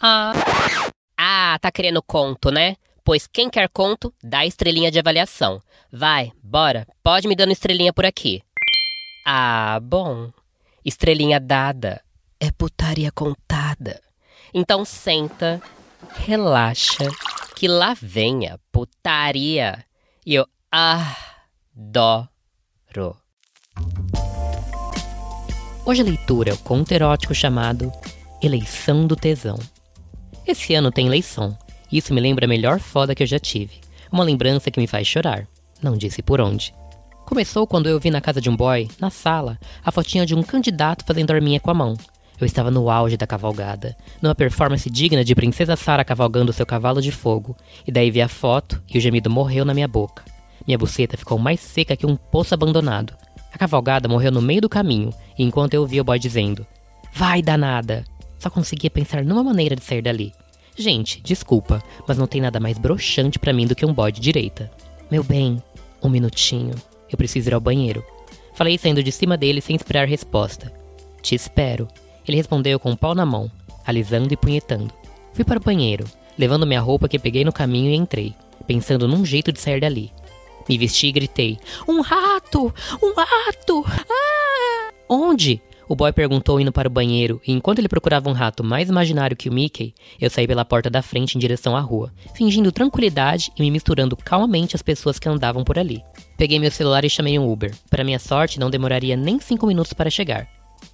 Ah. Ah, tá querendo conto, né? Pois quem quer conto, dá estrelinha de avaliação. Vai, bora, pode me dando estrelinha por aqui. Ah, bom. Estrelinha dada é putaria contada. Então senta, relaxa, que lá vem a putaria. E eu adoro. Hoje a leitura é o conto erótico chamado Eleição do Tesão. Esse ano tem eleição, isso me lembra a melhor foda que eu já tive. Uma lembrança que me faz chorar. Não disse por onde. Começou quando eu vi na casa de um boy, na sala, a fotinha de um candidato fazendo arminha com a mão. Eu estava no auge da cavalgada, numa performance digna de Princesa Sara cavalgando seu cavalo de fogo, e daí vi a foto e o gemido morreu na minha boca. Minha buceta ficou mais seca que um poço abandonado. A cavalgada morreu no meio do caminho, enquanto eu via o boy dizendo: Vai danada! Só conseguia pensar numa maneira de sair dali. Gente, desculpa, mas não tem nada mais broxante para mim do que um boy de direita. Meu bem, um minutinho. Eu preciso ir ao banheiro. Falei saindo de cima dele sem esperar resposta. Te espero. Ele respondeu com o um pau na mão, alisando e punhetando. Fui para o banheiro, levando minha roupa que peguei no caminho e entrei, pensando num jeito de sair dali. Me vesti e gritei: Um rato! Um rato! Ah! Onde? O boy perguntou indo para o banheiro, e enquanto ele procurava um rato mais imaginário que o Mickey, eu saí pela porta da frente em direção à rua, fingindo tranquilidade e me misturando calmamente às pessoas que andavam por ali. Peguei meu celular e chamei um Uber. Para minha sorte, não demoraria nem cinco minutos para chegar.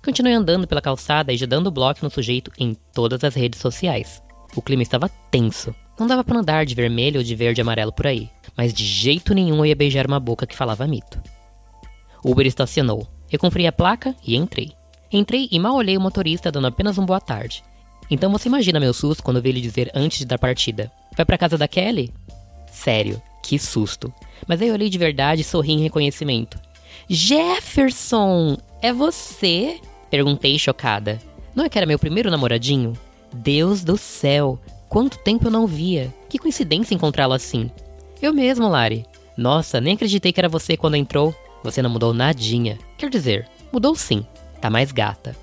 Continuei andando pela calçada e já dando bloco no sujeito em todas as redes sociais. O clima estava tenso. Não dava para andar de vermelho ou de verde e amarelo por aí, mas de jeito nenhum eu ia beijar uma boca que falava mito. O Uber estacionou. Eu conferi a placa e entrei. Entrei e mal olhei o motorista dando apenas um boa tarde. Então você imagina meu susto quando vi ele dizer antes de dar partida: Vai pra casa da Kelly? Sério, que susto. Mas aí eu olhei de verdade e sorri em reconhecimento. Jefferson, é você? Perguntei chocada. Não é que era meu primeiro namoradinho? Deus do céu, quanto tempo eu não via. Que coincidência encontrá-lo assim. Eu mesmo, Lari. Nossa, nem acreditei que era você quando entrou. Você não mudou nadinha. Quer dizer, mudou sim. Tá mais gata.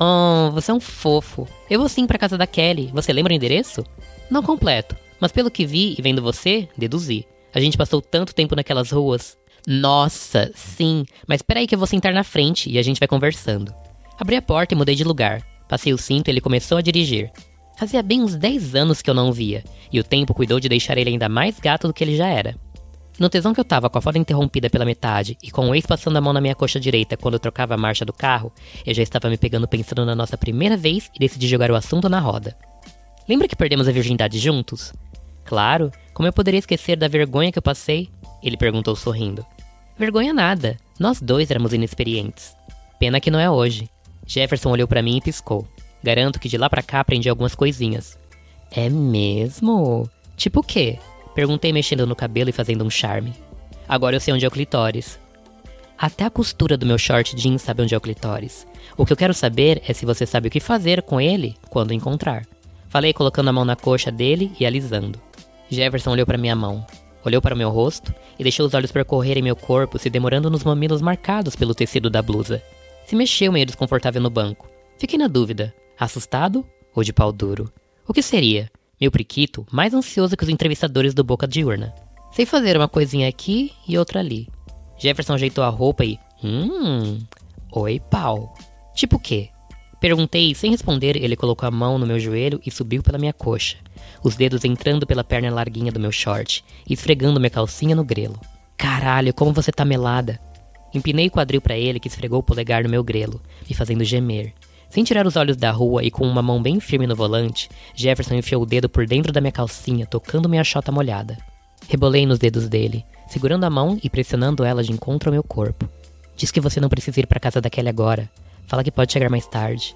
Oh, você é um fofo. Eu vou sim pra casa da Kelly. Você lembra o endereço? Não completo, mas pelo que vi e vendo você, deduzi. A gente passou tanto tempo naquelas ruas. Nossa, sim, mas peraí que eu vou sentar na frente e a gente vai conversando. Abri a porta e mudei de lugar. Passei o cinto e ele começou a dirigir. Fazia bem uns 10 anos que eu não via, e o tempo cuidou de deixar ele ainda mais gato do que ele já era. No tesão que eu tava com a foda interrompida pela metade e com o ex passando a mão na minha coxa direita quando eu trocava a marcha do carro, eu já estava me pegando pensando na nossa primeira vez e decidi jogar o assunto na roda. Lembra que perdemos a virgindade juntos? Claro, como eu poderia esquecer da vergonha que eu passei? Ele perguntou sorrindo. Vergonha nada, nós dois éramos inexperientes. Pena que não é hoje. Jefferson olhou para mim e piscou. Garanto que de lá para cá aprendi algumas coisinhas. É mesmo? Tipo o quê? Perguntei mexendo no cabelo e fazendo um charme. Agora eu sei onde é o clitóris. Até a costura do meu short jeans sabe onde é o clitóris. O que eu quero saber é se você sabe o que fazer com ele quando encontrar. Falei colocando a mão na coxa dele e alisando. Jefferson olhou para minha mão, olhou para o meu rosto e deixou os olhos percorrerem meu corpo, se demorando nos mamilos marcados pelo tecido da blusa. Se mexeu meio desconfortável no banco. Fiquei na dúvida: assustado ou de pau duro? O que seria? Meu priquito, mais ansioso que os entrevistadores do Boca de Urna. Sei fazer uma coisinha aqui e outra ali. Jefferson ajeitou a roupa e. Hum. Oi, pau. Tipo o quê? Perguntei sem responder, ele colocou a mão no meu joelho e subiu pela minha coxa, os dedos entrando pela perna larguinha do meu short esfregando minha calcinha no grelo. Caralho, como você tá melada! Empinei o quadril para ele que esfregou o polegar no meu grelo, me fazendo gemer, sem tirar os olhos da rua e com uma mão bem firme no volante, Jefferson enfiou o dedo por dentro da minha calcinha, tocando minha chota molhada. Rebolei nos dedos dele, segurando a mão e pressionando ela de encontro ao meu corpo. Diz que você não precisa ir para casa daquele agora. Fala que pode chegar mais tarde.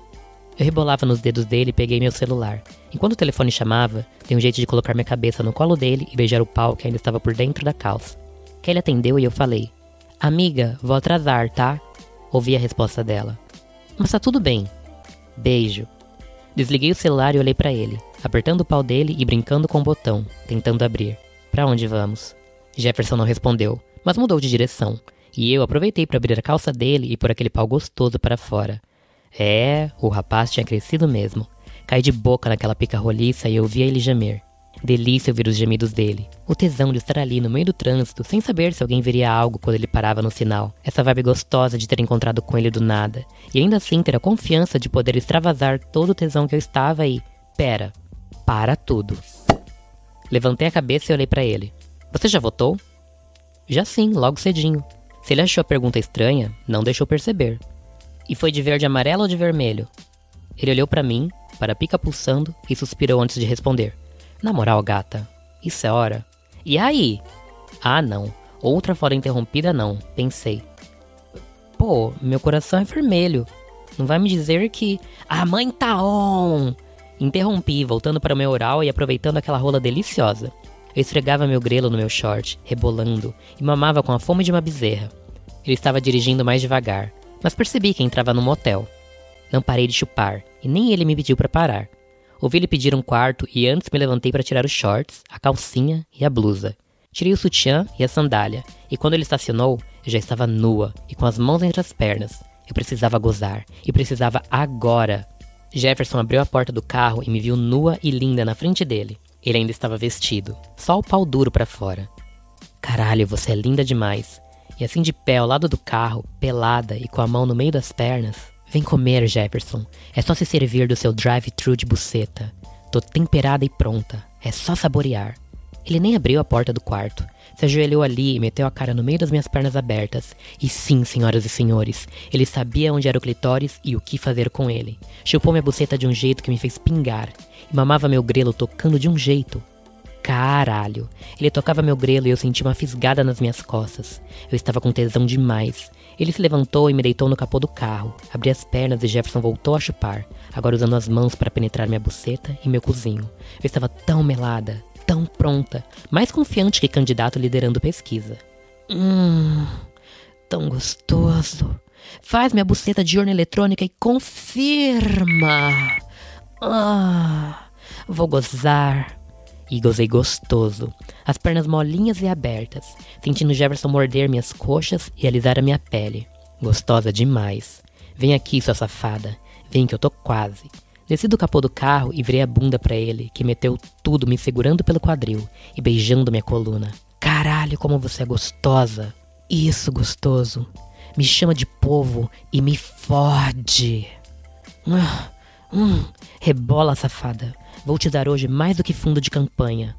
Eu rebolava nos dedos dele e peguei meu celular. Enquanto o telefone chamava, dei um jeito de colocar minha cabeça no colo dele e beijar o pau que ainda estava por dentro da calça. Kelly atendeu e eu falei: Amiga, vou atrasar, tá? Ouvi a resposta dela. Mas tá tudo bem, Beijo. Desliguei o celular e olhei para ele, apertando o pau dele e brincando com o botão, tentando abrir. Para onde vamos? Jefferson não respondeu, mas mudou de direção, e eu aproveitei para abrir a calça dele e pôr aquele pau gostoso para fora. É, o rapaz tinha crescido mesmo. Caí de boca naquela pica roliça e eu via ele gemer. Delícia ouvir os gemidos dele. O tesão de estar ali no meio do trânsito, sem saber se alguém veria algo quando ele parava no sinal. Essa vibe gostosa de ter encontrado com ele do nada. E ainda assim ter a confiança de poder extravasar todo o tesão que eu estava e. Pera. Para tudo. Levantei a cabeça e olhei para ele. Você já votou? Já sim, logo cedinho. Se ele achou a pergunta estranha, não deixou perceber. E foi de verde amarelo ou de vermelho? Ele olhou para mim, para a pica pulsando, e suspirou antes de responder. Na moral, gata, isso é hora. E aí? Ah, não. Outra fora interrompida, não. Pensei. Pô, meu coração é vermelho. Não vai me dizer que. A mãe tá on! Interrompi, voltando para o meu oral e aproveitando aquela rola deliciosa. Eu esfregava meu grelo no meu short, rebolando, e mamava com a fome de uma bezerra. Ele estava dirigindo mais devagar, mas percebi que entrava no motel. Não parei de chupar, e nem ele me pediu para parar. Ouvi ele pedir um quarto e antes me levantei para tirar os shorts, a calcinha e a blusa. Tirei o sutiã e a sandália, e quando ele estacionou, eu já estava nua e com as mãos entre as pernas. Eu precisava gozar, e precisava agora. Jefferson abriu a porta do carro e me viu nua e linda na frente dele. Ele ainda estava vestido, só o pau duro para fora. Caralho, você é linda demais. E assim de pé ao lado do carro, pelada e com a mão no meio das pernas, Vem comer, Jefferson. É só se servir do seu drive-thru de buceta. Tô temperada e pronta. É só saborear. Ele nem abriu a porta do quarto. Se ajoelhou ali e meteu a cara no meio das minhas pernas abertas. E sim, senhoras e senhores, ele sabia onde era o clitóris e o que fazer com ele. Chupou minha buceta de um jeito que me fez pingar. E mamava meu grelo tocando de um jeito. Caralho. Ele tocava meu grelo e eu senti uma fisgada nas minhas costas. Eu estava com tesão demais. Ele se levantou e me deitou no capô do carro. Abri as pernas e Jefferson voltou a chupar, agora usando as mãos para penetrar minha buceta e meu cozinho. Eu estava tão melada, tão pronta, mais confiante que candidato liderando pesquisa. Hum, tão gostoso. Faz minha buceta de urna eletrônica e confirma. Ah, vou gozar. E gozei gostoso, as pernas molinhas e abertas, sentindo Jefferson morder minhas coxas e alisar a minha pele. Gostosa demais. Vem aqui, sua safada. Vem que eu tô quase. Desci do capô do carro e virei a bunda para ele, que meteu tudo me segurando pelo quadril e beijando minha coluna. Caralho, como você é gostosa. Isso, gostoso. Me chama de povo e me fode. Hum, hum, rebola, safada. Vou te dar hoje mais do que fundo de campanha.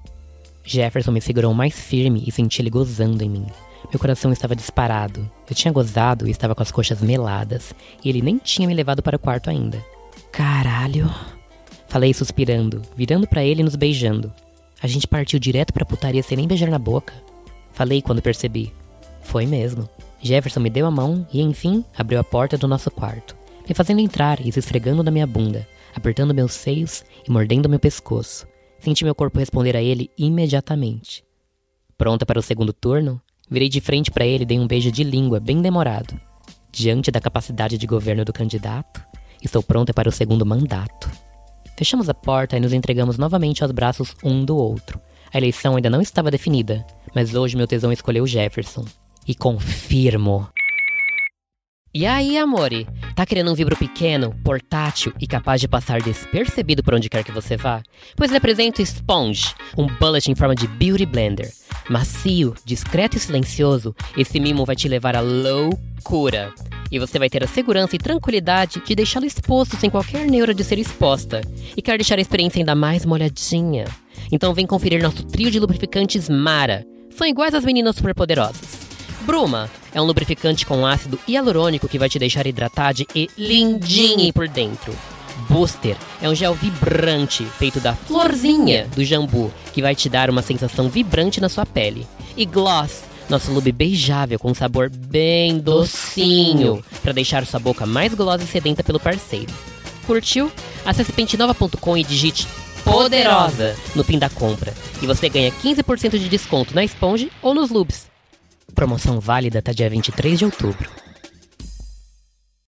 Jefferson me segurou mais firme e senti ele gozando em mim. Meu coração estava disparado. Eu tinha gozado e estava com as coxas meladas, e ele nem tinha me levado para o quarto ainda. Caralho. Falei suspirando, virando para ele e nos beijando. A gente partiu direto pra putaria sem nem beijar na boca. Falei quando percebi. Foi mesmo. Jefferson me deu a mão e, enfim, abriu a porta do nosso quarto, me fazendo entrar e se esfregando na minha bunda, apertando meus seios e mordendo meu pescoço. Senti meu corpo responder a ele imediatamente. Pronta para o segundo turno, virei de frente para ele e dei um beijo de língua bem demorado. Diante da capacidade de governo do candidato, estou pronta para o segundo mandato. Fechamos a porta e nos entregamos novamente aos braços um do outro. A eleição ainda não estava definida, mas hoje meu tesão escolheu Jefferson. E confirmo. E aí, amore? Tá querendo um vibro pequeno, portátil e capaz de passar despercebido por onde quer que você vá? Pois lhe apresento o Sponge, um bullet em forma de Beauty Blender. Macio, discreto e silencioso, esse mimo vai te levar à loucura. E você vai ter a segurança e tranquilidade de deixá-lo exposto sem qualquer neura de ser exposta. E quer deixar a experiência ainda mais molhadinha? Então vem conferir nosso trio de lubrificantes Mara. São iguais às meninas superpoderosas. Bruma é um lubrificante com ácido hialurônico que vai te deixar hidratada e lindinha por dentro. Booster é um gel vibrante feito da florzinha do jambu que vai te dar uma sensação vibrante na sua pele. E Gloss, nosso lube beijável com sabor bem docinho para deixar sua boca mais gulosa e sedenta pelo parceiro. Curtiu? Acesse pentinova.com e digite poderosa no fim da compra e você ganha 15% de desconto na esponja ou nos lubes. Promoção válida até dia 23 de outubro.